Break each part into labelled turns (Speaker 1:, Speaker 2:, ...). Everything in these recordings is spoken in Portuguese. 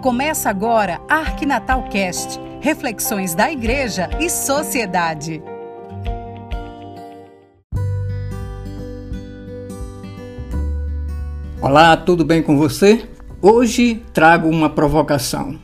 Speaker 1: Começa agora Arquinatal Cast, reflexões da igreja e sociedade.
Speaker 2: Olá, tudo bem com você? Hoje trago uma provocação.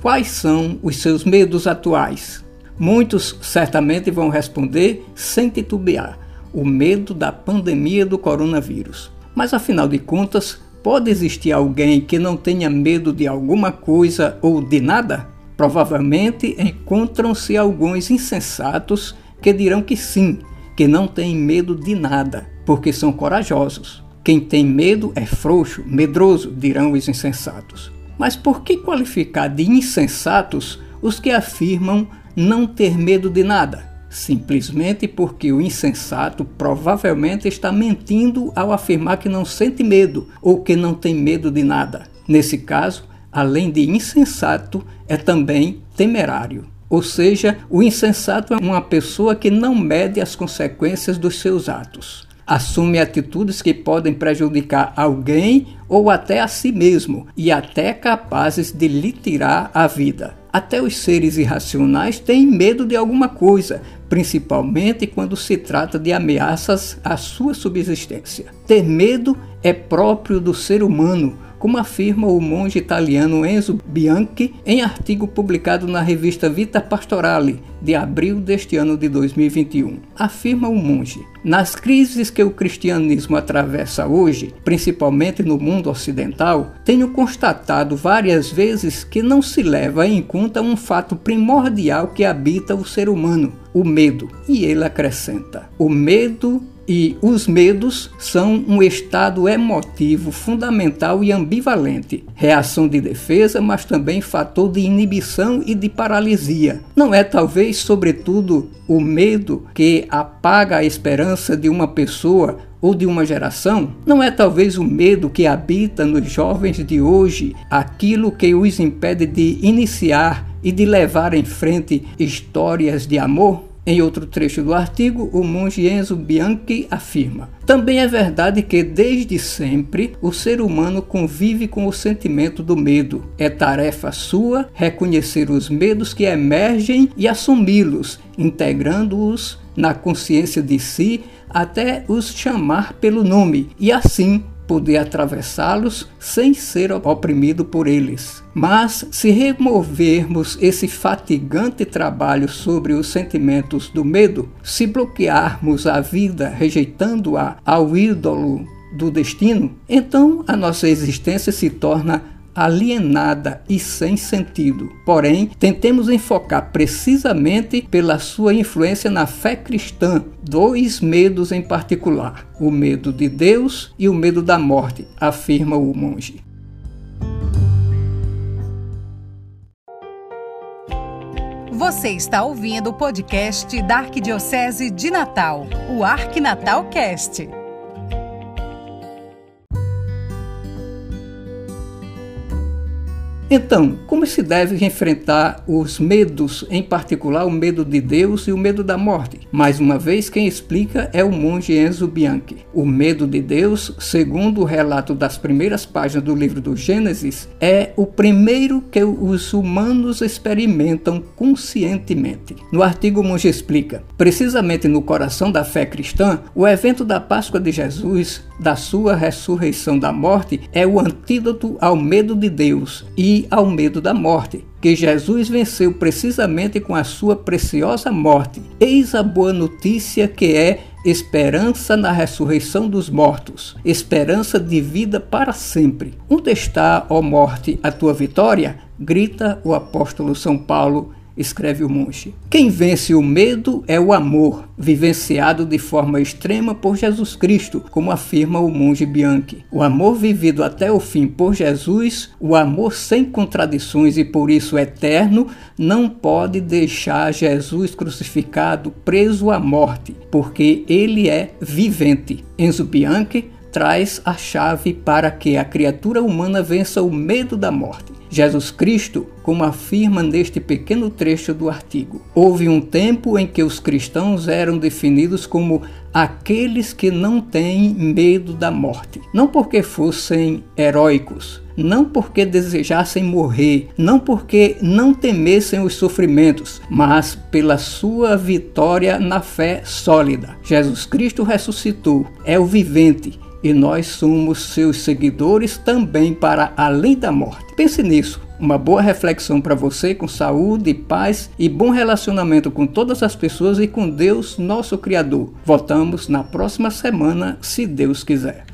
Speaker 2: Quais são os seus medos atuais? Muitos certamente vão responder sem titubear: o medo da pandemia do coronavírus. Mas afinal de contas, Pode existir alguém que não tenha medo de alguma coisa ou de nada? Provavelmente encontram-se alguns insensatos que dirão que sim, que não têm medo de nada, porque são corajosos. Quem tem medo é frouxo, medroso, dirão os insensatos. Mas por que qualificar de insensatos os que afirmam não ter medo de nada? Simplesmente porque o insensato provavelmente está mentindo ao afirmar que não sente medo ou que não tem medo de nada. Nesse caso, além de insensato, é também temerário. Ou seja, o insensato é uma pessoa que não mede as consequências dos seus atos. Assume atitudes que podem prejudicar alguém ou até a si mesmo e até capazes de lhe tirar a vida. Até os seres irracionais têm medo de alguma coisa, principalmente quando se trata de ameaças à sua subsistência. Ter medo é próprio do ser humano, como afirma o monge italiano Enzo Bianchi em artigo publicado na revista Vita Pastorale, de abril deste ano de 2021. Afirma o monge: Nas crises que o cristianismo atravessa hoje, principalmente no mundo ocidental, tenho constatado várias vezes que não se leva em conta um fato primordial que habita o ser humano, o medo. E ele acrescenta: o medo e os medos são um estado emotivo fundamental e ambivalente, reação de defesa, mas também fator de inibição e de paralisia. Não é talvez, sobretudo, o medo que apaga a esperança de uma pessoa ou de uma geração? Não é talvez o medo que habita nos jovens de hoje, aquilo que os impede de iniciar e de levar em frente histórias de amor? Em outro trecho do artigo, o monge Enzo Bianchi afirma: Também é verdade que, desde sempre, o ser humano convive com o sentimento do medo. É tarefa sua reconhecer os medos que emergem e assumi-los, integrando-os na consciência de si até os chamar pelo nome e assim poder atravessá-los sem ser oprimido por eles. Mas se removermos esse fatigante trabalho sobre os sentimentos do medo, se bloquearmos a vida rejeitando-a ao ídolo do destino, então a nossa existência se torna alienada e sem sentido. Porém, tentemos enfocar precisamente pela sua influência na fé cristã dois medos em particular: o medo de Deus e o medo da morte, afirma o monge.
Speaker 1: Você está ouvindo o podcast da Arquidiocese de Natal, o Arquinatal Cast.
Speaker 2: Então, como se deve enfrentar os medos, em particular o medo de Deus e o medo da morte? Mais uma vez, quem explica é o monge Enzo Bianchi. O medo de Deus, segundo o relato das primeiras páginas do livro do Gênesis, é o primeiro que os humanos experimentam conscientemente. No artigo, o monge explica: precisamente no coração da fé cristã, o evento da Páscoa de Jesus, da sua ressurreição da morte, é o antídoto ao medo de Deus e ao medo da morte, que Jesus venceu precisamente com a sua preciosa morte. Eis a boa notícia que é esperança na ressurreição dos mortos, esperança de vida para sempre. Onde está, ó morte, a tua vitória? grita o apóstolo São Paulo escreve o monge. Quem vence o medo é o amor, vivenciado de forma extrema por Jesus Cristo, como afirma o monge Bianchi. O amor vivido até o fim por Jesus, o amor sem contradições e por isso eterno, não pode deixar Jesus crucificado preso à morte, porque ele é vivente. Enzo Bianchi traz a chave para que a criatura humana vença o medo da morte. Jesus Cristo, como afirma neste pequeno trecho do artigo. Houve um tempo em que os cristãos eram definidos como aqueles que não têm medo da morte, não porque fossem heróicos, não porque desejassem morrer, não porque não temessem os sofrimentos, mas pela sua vitória na fé sólida. Jesus Cristo ressuscitou, é o vivente e nós somos seus seguidores também para além da morte. Pense nisso. Uma boa reflexão para você com saúde, paz e bom relacionamento com todas as pessoas e com Deus, nosso Criador. Voltamos na próxima semana, se Deus quiser.